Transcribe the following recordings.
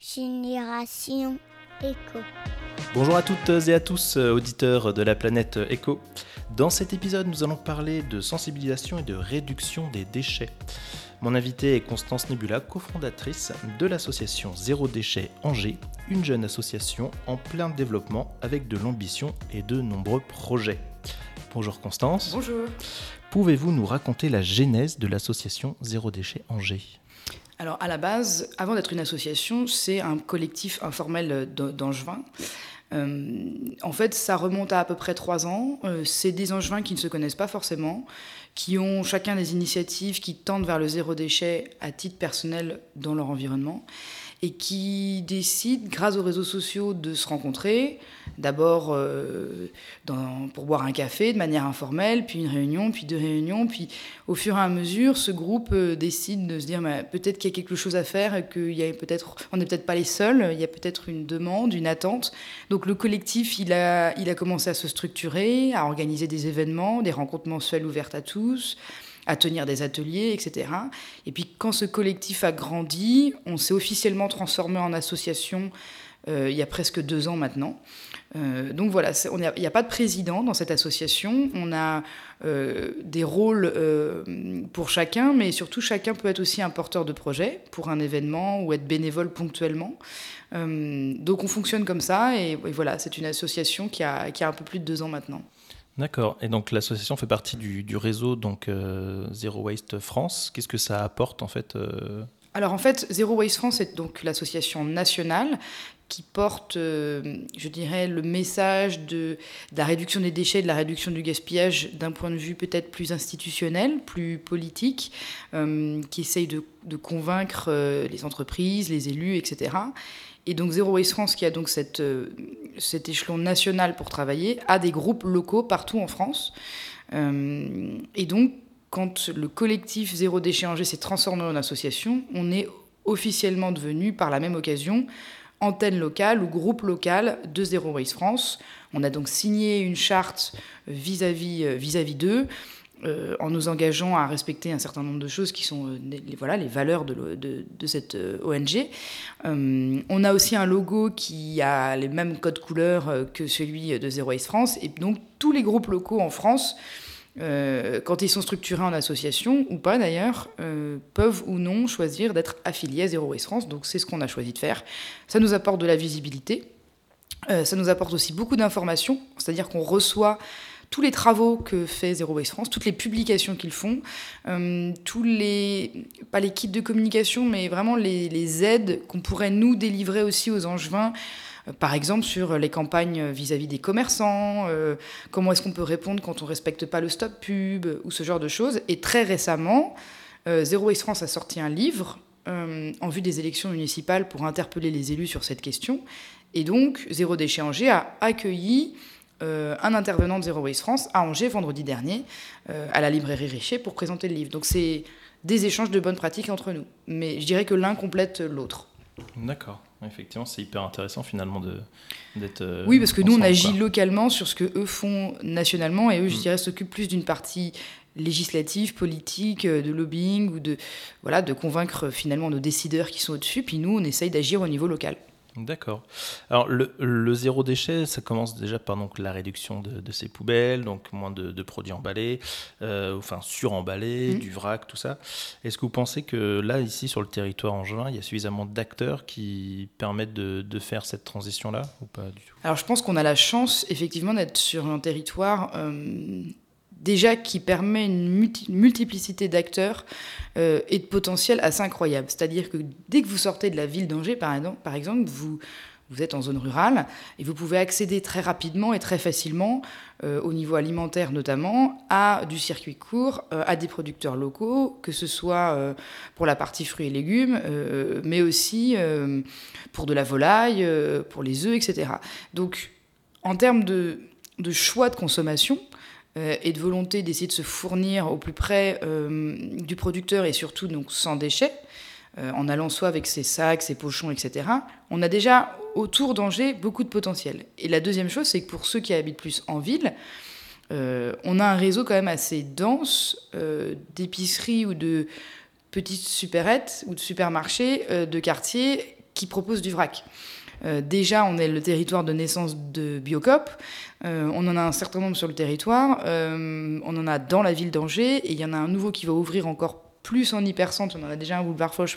Génération Éco. Bonjour à toutes et à tous, euh, auditeurs de la planète Éco. Dans cet épisode, nous allons parler de sensibilisation et de réduction des déchets. Mon invité est Constance Nebula, cofondatrice de l'association Zéro Déchet Angers, une jeune association en plein développement avec de l'ambition et de nombreux projets. Bonjour Constance. Bonjour. Pouvez-vous nous raconter la genèse de l'association Zéro Déchet Angers? Alors à la base, avant d'être une association, c'est un collectif informel d'angevins. Euh, en fait, ça remonte à à peu près trois ans. Euh, c'est des angevins qui ne se connaissent pas forcément, qui ont chacun des initiatives qui tendent vers le zéro déchet à titre personnel dans leur environnement et qui décident, grâce aux réseaux sociaux, de se rencontrer, d'abord euh, pour boire un café de manière informelle, puis une réunion, puis deux réunions, puis au fur et à mesure, ce groupe euh, décide de se dire peut-être qu'il y a quelque chose à faire qu'on n'est peut-être pas les seuls, il y a peut-être une demande, une attente. Donc le collectif, il a, il a commencé à se structurer, à organiser des événements, des rencontres mensuelles ouvertes à tous à tenir des ateliers, etc. Et puis quand ce collectif a grandi, on s'est officiellement transformé en association euh, il y a presque deux ans maintenant. Euh, donc voilà, il n'y a, pas de président dans cette association. On a euh, des rôles pour chacun, mais surtout chacun peut être aussi un porteur de projet pour un événement ou être bénévole ponctuellement. donc on fonctionne comme ça et, voilà, c'est une association qui a, qui a un peu plus de deux ans maintenant. D'accord. Et donc l'association fait partie du, réseau donc euh, Zero Waste France. Qu'est-ce que ça apporte en fait euh Alors en fait, Zero Waste France est donc l'association nationale qui porte, euh, je dirais, le message de, la réduction des déchets, de la réduction du gaspillage d'un point de vue peut-être plus institutionnel, plus politique, qui essaye de, de convaincre les entreprises, les élus, etc. Et donc Zero Waste France, qui a donc euh, cet échelon national pour travailler, a des groupes locaux partout en France. Euh, et donc, quand le collectif Zéro Déchet s'est transformé en association, on est officiellement devenu, par la même occasion, antenne locale ou groupe local de Zero Waste France. On a donc signé une charte vis-à-vis euh, vis-à-vis d'eux. Euh, en nous engageant à respecter un certain nombre de choses qui sont euh, les, voilà, les valeurs de, cette euh, ONG. on a aussi un logo qui a les mêmes codes couleurs que celui de Zero Waste France. Et donc tous les groupes locaux en France, quand ils sont structurés en association, ou pas d'ailleurs, peuvent ou non choisir d'être affiliés à Zero Waste France. Donc c'est ce qu'on a choisi de faire. Ça nous apporte de la visibilité. ça nous apporte aussi beaucoup d'informations, c'est-à-dire qu'on reçoit tous les travaux que fait Zero Waste France, toutes les publications qu'ils font, euh, tous les, pas les kits de communication, mais vraiment les, aides qu'on pourrait nous délivrer aussi aux Angevins, euh, par exemple sur les campagnes vis-à-vis des commerçants, euh, comment est-ce qu'on peut répondre quand on ne respecte pas le stop pub, ou ce genre de choses. Et très récemment, Zero Waste France a sorti un livre en vue des élections municipales pour interpeller les élus sur cette question. Et donc, Zéro Déchet Angers a accueilli euh, un intervenant de Zero Waste France à Angers vendredi dernier, euh, à la librairie Richer, pour présenter le livre. Donc c'est des échanges de bonnes pratiques entre nous. Mais je dirais que l'un complète l'autre. D'accord. Effectivement, c'est hyper intéressant finalement d'être. Euh, oui, parce que nous, on agit localement sur ce que eux font nationalement, et eux, je mm. dirais, s'occupent plus d'une partie législative, politique, de lobbying, ou de, voilà, de convaincre finalement nos décideurs qui sont au-dessus. Puis nous, on essaye d'agir au niveau local. D'accord. Alors le, zéro déchet, ça commence déjà par donc la réduction de, ces poubelles, donc moins de, produits emballés, euh, enfin suremballés, mmh. du vrac, tout ça. Est-ce que vous pensez que là, ici, sur le territoire en juin, il y a suffisamment d'acteurs qui permettent de, faire cette transition-là ou pas du tout? Alors je pense qu'on a la chance effectivement d'être sur un territoire... Euh, déjà qui permet une multiplicité d'acteurs euh, et de potentiel assez incroyable. C'est-à-dire que dès que vous sortez de la ville d'Angers, par exemple, vous, êtes en zone rurale et vous pouvez accéder très rapidement et très facilement, euh, au niveau alimentaire notamment, à du circuit court, euh, à des producteurs locaux, que ce soit pour la partie fruits et légumes, mais aussi pour de la volaille, pour les œufs, etc. Donc, en termes de choix de consommation, euh, et de volonté d'essayer de se fournir au plus près euh, du producteur et surtout donc sans déchets, euh, en allant soit avec ses sacs, ses pochons, etc., on a déjà autour d'Angers beaucoup de potentiel. Et la deuxième chose, c'est que pour ceux qui habitent plus en ville, on a un réseau quand même assez dense d'épiceries ou de petites supérettes ou de supermarchés de quartier qui proposent du vrac. Déjà, on est le territoire de naissance de Biocop. on en a un certain nombre sur le territoire. on en a dans la ville d'Angers. Et il y en a un nouveau qui va ouvrir encore plus en hypercentre. On en a déjà un boulevard Foch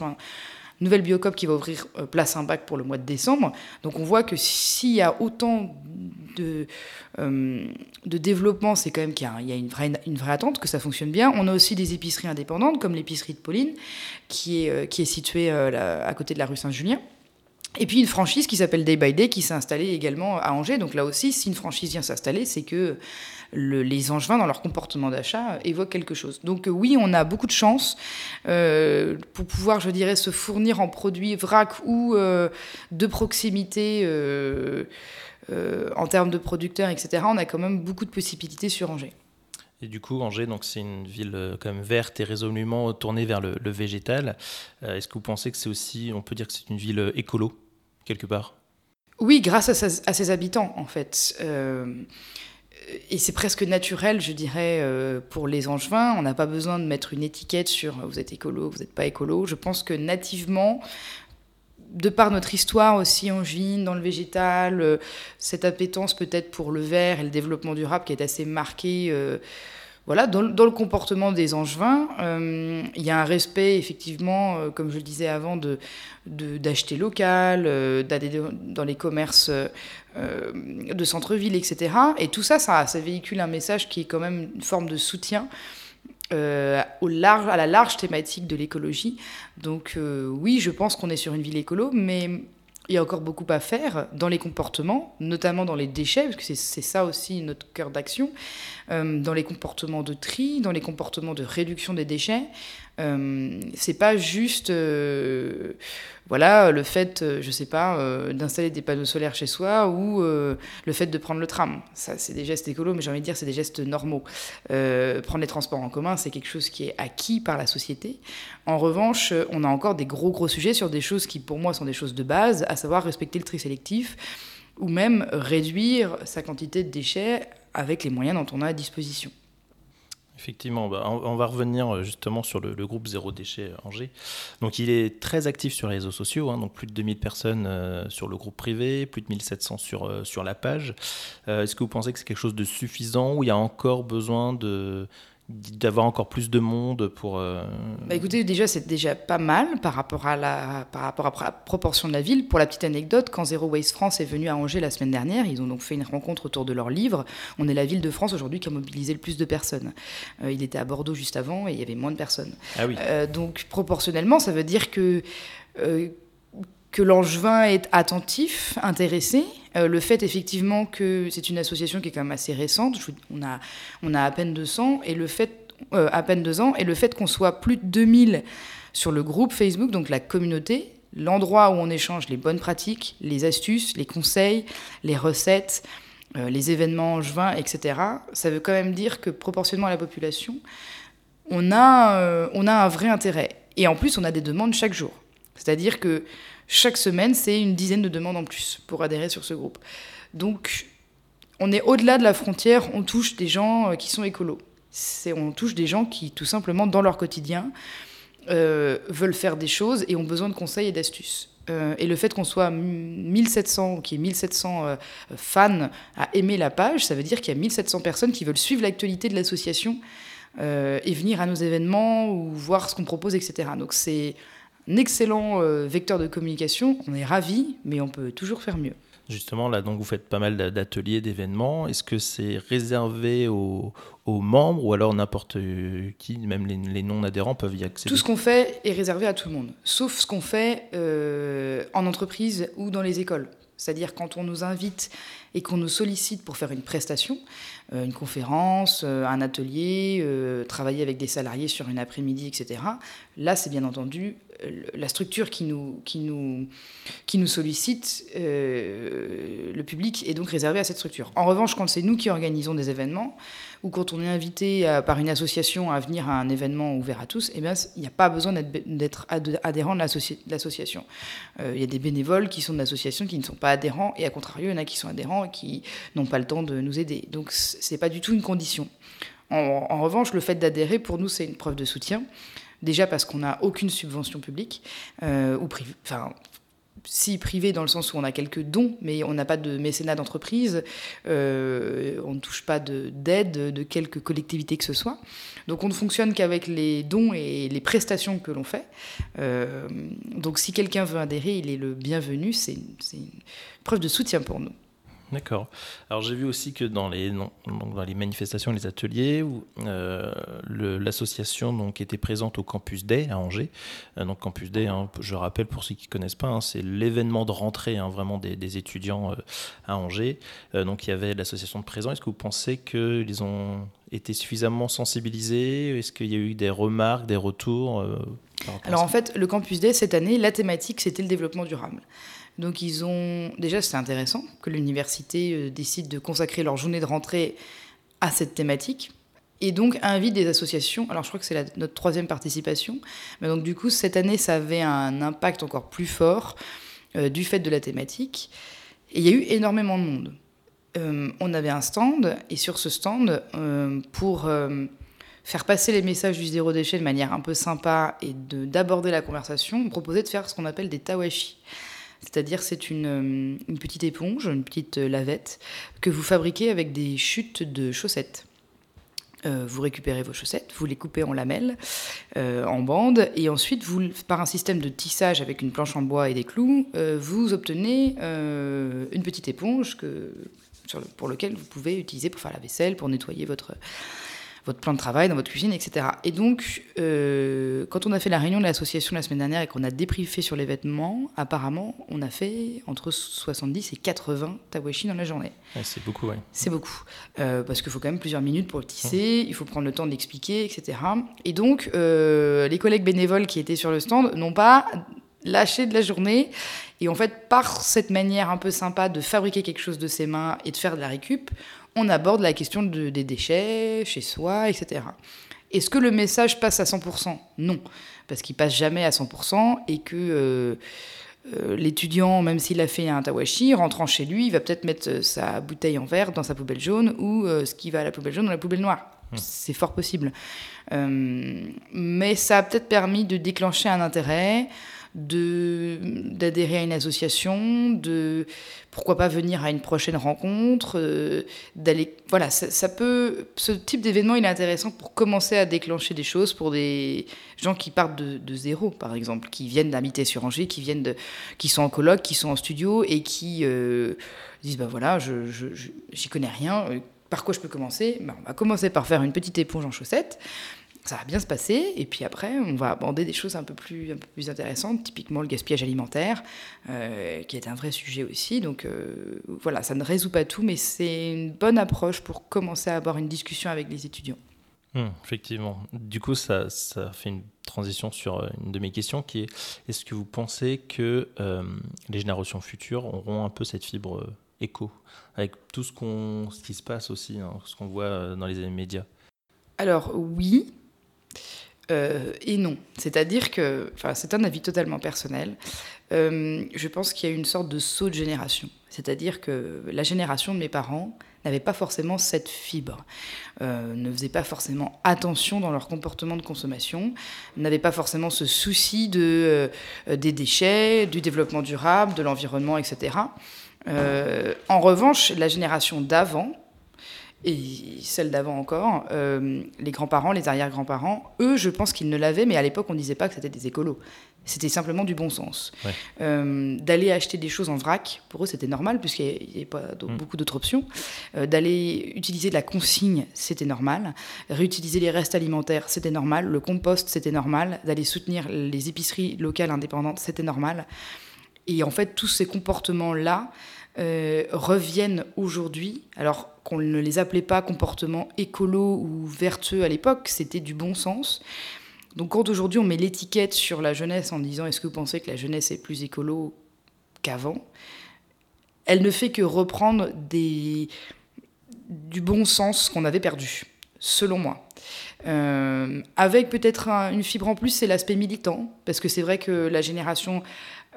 nouvelle Biocop qui va ouvrir euh, place bac pour le mois de décembre. Donc on voit que s'il y a autant de, euh, développement, c'est quand même qu'il y a, une, vraie, attente, que ça fonctionne bien. On a aussi des épiceries indépendantes, comme l'épicerie de Pauline, euh, qui est située à côté de la rue Saint-Julien. Et puis une franchise qui s'appelle Day by Day qui s'est installée également à Angers. Donc là aussi, si une franchise vient s'installer, c'est que les Angevins, dans leur comportement d'achat, évoquent quelque chose. Donc euh, oui, on a beaucoup de chance euh, pour pouvoir, je dirais, se fournir en produits vrac ou euh, de proximité en termes de producteurs, etc. On a quand même beaucoup de possibilités sur Angers. Et du coup, Angers, donc c'est une ville quand même verte et résolument tournée vers le, végétal. Est-ce que vous pensez que c'est aussi, on peut dire que c'est une ville écolo quelque part? Oui, grâce à, ses habitants en fait et c'est presque naturel, je dirais, euh, pour les Angevins. On n'a pas besoin de mettre une étiquette sur vous êtes écolo, vous n'êtes pas écolo. Je pense que nativement, de par notre histoire aussi angevine, dans le végétal, euh, cette appétence peut-être pour le vert et le développement durable qui est assez marquée. Euh, voilà, dans, le comportement des Angevins, il y a un respect, effectivement, comme je le disais avant, de, d'acheter local, d'aller dans les commerces euh, de centre-ville, etc. Et tout ça, ça, véhicule un message qui est quand même une forme de soutien euh, au large, à la large thématique de l'écologie. Donc euh, oui, je pense qu'on est sur une ville écolo, mais il y a encore beaucoup à faire dans les comportements, notamment dans les déchets, parce que c'est ça aussi notre cœur d'action, dans les comportements de tri, dans les comportements de réduction des déchets. Euh, c'est pas juste euh, voilà le fait euh, je sais pas d'installer des panneaux solaires chez soi ou le fait de prendre le tram. Ça c'est des gestes écolos mais j'ai envie de dire c'est des gestes normaux. Prendre les transports en commun c'est quelque chose qui est acquis par la société. En revanche on a encore des gros gros sujets sur des choses qui pour moi sont des choses de base à savoir respecter le tri sélectif ou même réduire sa quantité de déchets avec les moyens dont on a à disposition Effectivement, bah, on, va revenir euh, justement sur le, groupe Zéro Déchet euh, Angers. Donc il est très actif sur les réseaux sociaux, hein, donc plus de 2000 personnes euh, sur le groupe privé, plus de 1700 sur, sur la page. Est-ce que vous pensez que c'est quelque chose de suffisant ou il y a encore besoin de, d'avoir encore plus de monde pour. Euh, bah écoutez, déjà c'est déjà pas mal par rapport à la par rapport à la proportion de la ville. Pour la petite anecdote, quand Zero Waste France est venu à Angers la semaine dernière, ils ont donc fait une rencontre autour de leur livre. On est la ville de France aujourd'hui qui a mobilisé le plus de personnes. Euh, il était à Bordeaux juste avant et il y avait moins de personnes. Ah oui. Euh, donc proportionnellement, ça veut dire que que l'Angevin est attentif, intéressé. Euh, le fait effectivement que c'est une association qui est quand même assez récente, on a, on a à peine 200, et le fait, euh, à peine deux ans, et le fait qu'on soit plus de 2000 sur le groupe Facebook, donc la communauté, l'endroit où on échange les bonnes pratiques, les astuces, les conseils, les recettes, euh, les événements angevins, etc., ça veut quand même dire que proportionnellement à la population, on a, on a un vrai intérêt. Et en plus, on a des demandes chaque jour. C'est-à-dire que chaque semaine, c'est une dizaine de demandes en plus pour adhérer sur ce groupe. Donc, on est au-delà de la frontière, on touche des gens euh, qui sont écolos. On touche des gens qui, tout simplement, dans leur quotidien, euh, veulent faire des choses et ont besoin de conseils et d'astuces. Euh, et le fait qu'on soit 1700, qu'il y ait 1700 fans à aimer la page, ça veut dire qu'il y a 1700 personnes qui veulent suivre l'actualité de l'association et venir à nos événements ou voir ce qu'on propose, etc. Donc c'est un excellent euh, vecteur de communication. On est ravis, mais on peut toujours faire mieux. Justement, là, donc vous faites pas mal d'ateliers, d'événements. Est-ce que c'est réservé aux, membres ou alors n'importe qui, même les, non-adhérents peuvent y accéder? Tout ce qu'on fait est réservé à tout le monde, sauf ce qu'on fait euh, en entreprise ou dans les écoles. C'est-à-dire quand on nous invite et qu'on nous sollicite pour faire une prestation, euh, une conférence, un atelier, travailler avec des salariés sur une après-midi, etc. Là, c'est bien entendu la structure qui nous, sollicite, euh, le public est donc réservé à cette structure. En revanche, quand c'est nous qui organisons des événements, ou quand on est invité par une association à venir à un événement ouvert à tous, eh il n'y a pas besoin d'être adhérent de l'association. Euh, il y a des bénévoles qui sont de l'association qui ne sont pas adhérents, et à contrario, il y en a qui sont adhérents et qui n'ont pas le temps de nous aider. Donc, ce n'est pas du tout une condition. En revanche, le fait d'adhérer, pour nous, c'est une preuve de soutien. Déjà parce qu'on n'a aucune subvention publique, euh, ou enfin, si privé dans le sens où on a quelques dons, mais on n'a pas de mécénat d'entreprise, euh, on ne touche pas d'aide de, de quelque collectivité que ce soit. Donc on ne fonctionne qu'avec les dons et les prestations que l'on fait. Euh, donc si quelqu'un veut adhérer, il est le bienvenu, c'est une preuve de soutien pour nous. D'accord. Alors j'ai vu aussi que dans les, dans les manifestations, les ateliers, euh, l'association donc était présente au Campus Day à Angers. Euh, donc Campus Day, hein, je rappelle pour ceux qui ne connaissent pas, hein, c'est l'événement de rentrée hein, vraiment des, étudiants euh, à Angers. donc il y avait l'association de présents. Est-ce que vous pensez qu'ils ont été suffisamment sensibilisés? Est-ce qu'il y a eu des remarques, des retours Alors en fait, le Campus Day cette année, la thématique c'était le développement durable. Donc ils ont déjà c'est intéressant que l'université euh, décide de consacrer leur journée de rentrée à cette thématique et donc invite des associations. Alors je crois que c'est notre troisième participation, mais donc du coup cette année ça avait un impact encore plus fort euh, du fait de la thématique. Et il y a eu énormément de monde. Euh, on avait un stand et sur ce stand pour faire passer les messages du zéro déchet de manière un peu sympa et d'aborder la conversation, on proposait de faire ce qu'on appelle des tawashi. C'est-à-dire c'est une, euh, une, petite éponge, une petite euh, lavette que vous fabriquez avec des chutes de chaussettes. Euh, vous récupérez vos chaussettes, vous les coupez en lamelles, en bandes, et ensuite, vous, par un système de tissage avec une planche en bois et des clous, vous obtenez une petite éponge que, pour lequel vous pouvez utiliser pour faire la vaisselle, pour nettoyer votre, votre plan de travail, dans votre cuisine, etc. Et donc, euh, quand on a fait la réunion de l'association la semaine dernière et qu'on a débriefé sur les vêtements, apparemment, on a fait entre 70 et 80 tawashi dans la journée. c'est beaucoup, oui. C'est beaucoup. Euh, parce qu'il faut quand même plusieurs minutes pour le tisser, il faut prendre le temps d'expliquer, etc. Et donc, euh, les collègues bénévoles qui étaient sur le stand n'ont pas lâché de la journée. Et en fait, par cette manière un peu sympa de fabriquer quelque chose de ses mains et de faire de la récup, on aborde la question des déchets chez soi, etc. Est-ce que le message passe à 100% Non, parce qu'il passe jamais à 100% et que euh, euh, l'étudiant, même s'il a fait un tawashi, rentrant chez lui, il va peut-être mettre sa bouteille en verre dans sa poubelle jaune ou euh, ce qui va à la poubelle jaune dans la poubelle noire. Mmh. C'est fort possible. mais ça a peut-être permis de déclencher un intérêt, d'adhérer à une association, de pourquoi pas venir à une prochaine rencontre, euh, d'aller voilà ça, peut ce type d'événement il est intéressant pour commencer à déclencher des choses pour des gens qui partent de, zéro par exemple, qui viennent d'habiter sur Angers, qui viennent de qui sont en colloque, qui sont en studio et qui euh, disent bah voilà je j'y connais rien, euh, par quoi je peux commencer? Ben, on va commencer par faire une petite éponge en chaussettes ça va bien se passer. Et puis après, on va aborder des choses un peu plus, un peu plus intéressantes, typiquement le gaspillage alimentaire, euh, qui est un vrai sujet aussi. Donc euh, voilà, ça ne résout pas tout, mais c'est une bonne approche pour commencer à avoir une discussion avec les étudiants. Hum, effectivement. Du coup, ça, ça, fait une transition sur euh, une de mes questions qui est est-ce que vous pensez que les générations futures auront un peu cette fibre éco, avec tout ce, qu'on, ce qui se passe aussi, hein, ce qu'on voit dans les médias? Alors oui, euh, et non. C'est-à-dire que, enfin, c'est un avis totalement personnel. Euh, je pense qu'il y a une sorte de saut de génération. C'est-à-dire que la génération de mes parents n'avait pas forcément cette fibre, euh, ne faisait pas forcément attention dans leur comportement de consommation, n'avait pas forcément ce souci de, des déchets, du développement durable, de l'environnement, etc. en revanche, la génération d'avant, et celle d'avant encore, euh, les grands-parents, les arrière-grands-parents, eux, je pense qu'ils ne l'avaient, mais à l'époque, on ne disait pas que c'était des écolos. C'était simplement du bon sens. Euh, d'aller acheter des choses en vrac, pour eux, c'était normal, puisqu'il n'y avait pas mm. beaucoup d'autres options. Euh, d'aller utiliser de la consigne, c'était normal. Réutiliser les restes alimentaires, c'était normal. Le compost, c'était normal. D'aller soutenir les épiceries locales indépendantes, c'était normal. Et en fait, tous ces comportements-là, euh, reviennent aujourd'hui, alors qu'on ne les appelait pas comportements écolos ou vertueux à l'époque, c'était du bon sens. Donc quand aujourd'hui on met l'étiquette sur la jeunesse en disant est-ce que vous pensez que la jeunesse est plus écolo qu'avant, elle ne fait que reprendre des, du bon sens qu'on avait perdu, selon moi. Euh, avec peut-être une fibre en plus, c'est l'aspect militant, parce que c'est vrai que la génération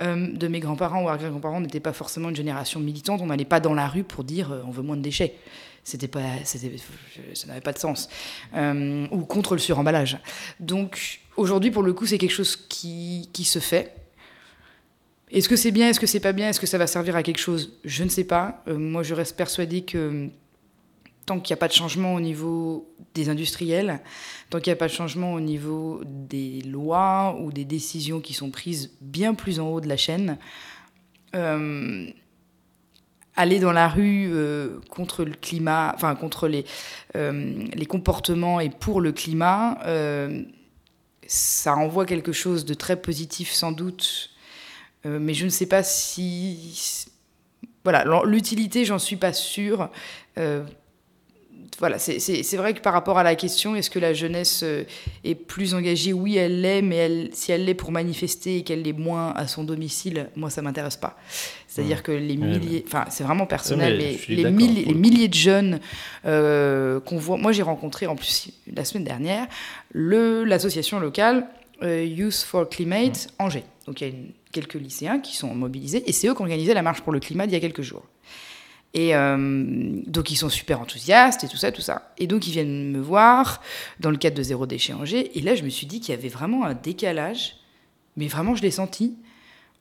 de mes grands-parents ou arrière-grands-parents n'étaient pas forcément une génération militante. On n'allait pas dans la rue pour dire euh, on veut moins de déchets. C'était pas, ça n'avait pas de sens. Euh, ou contre le suremballage. Donc aujourd'hui, pour le coup, c'est quelque chose qui, qui se fait. Est-ce que c'est bien, est-ce que c'est pas bien, est-ce que ça va servir à quelque chose? Je ne sais pas. moi, je reste persuadée que tant qu'il n'y a pas de changement au niveau des industriels, tant qu'il n'y a pas de changement au niveau des lois ou des décisions qui sont prises bien plus en haut de la chaîne, euh, aller dans la rue euh, contre le climat, enfin contre les, euh, les comportements et pour le climat, ça envoie quelque chose de très positif sans doute, mais je ne sais pas si... Voilà, l'utilité, j'en suis pas sûre voilà, c'est vrai que par rapport à la question, est-ce que la jeunesse euh, est plus engagée? Oui, elle l'est, mais elle, si elle l'est pour manifester et qu'elle l'est moins à son domicile, moi, ça m'intéresse pas. C'est-à-dire que les milliers, enfin, c'est vraiment personnel, mais, les, milliers, les milliers de jeunes euh, qu'on voit. Moi, j'ai rencontré en plus la semaine dernière l'association locale euh, Youth for Climate Angers. Donc, il y a quelques lycéens qui sont mobilisés et c'est eux qui ont organisé la marche pour le climat il y a quelques jours. Et euh, donc ils sont super enthousiastes et tout ça, tout ça. Et donc ils viennent me voir dans le cadre de Zéro Déchet Angers. Et là, je me suis dit qu'il y avait vraiment un décalage, mais vraiment je l'ai senti,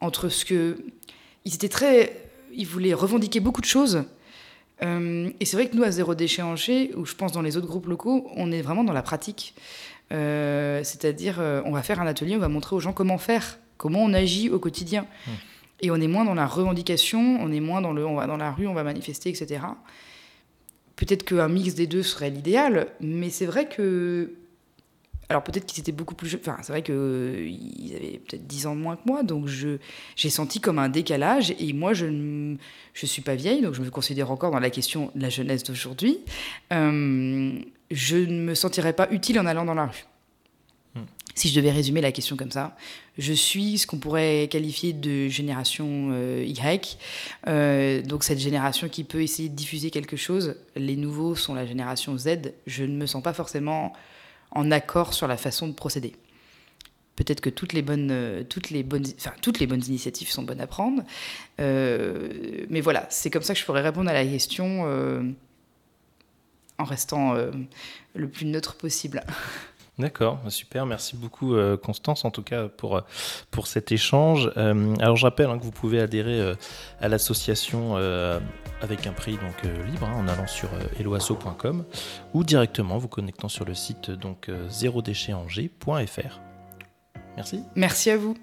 entre ce que... Ils étaient très... Ils voulaient revendiquer beaucoup de choses. Euh, et c'est vrai que nous, à Zéro Déchet Angers, ou je pense dans les autres groupes locaux, on est vraiment dans la pratique. Euh, c'est-à-dire, on va faire un atelier, on va montrer aux gens comment faire, comment on agit au quotidien. Mmh. Et on est moins dans la revendication, on est moins dans le on va dans la rue, on va manifester, etc. Peut-être qu'un mix des deux serait l'idéal, mais c'est vrai que. Alors peut-être qu'ils étaient beaucoup plus jeunes. Enfin, c'est vrai qu'ils avaient peut-être 10 ans de moins que moi, donc j'ai senti comme un décalage. Et moi, je ne je suis pas vieille, donc je me considère encore dans la question de la jeunesse d'aujourd'hui. Euh, je ne me sentirais pas utile en allant dans la rue. Si je devais résumer la question comme ça, je suis ce qu'on pourrait qualifier de génération euh, Y. Euh, donc cette génération qui peut essayer de diffuser quelque chose. Les nouveaux sont la génération Z. Je ne me sens pas forcément en accord sur la façon de procéder. Peut-être que toutes les bonnes, euh, toutes les bonnes, enfin, toutes les bonnes initiatives sont bonnes à prendre. mais voilà, c'est comme ça que je pourrais répondre à la question en restant le plus neutre possible. D'accord, super, merci beaucoup euh, Constance en tout cas pour, euh, cet échange. Euh, alors je rappelle hein, que vous pouvez adhérer à l'association avec un prix donc libre hein, en allant sur eloasso.com ou directement vous connectant sur le site donc zérodéchetangers.fr. Merci. Merci à vous.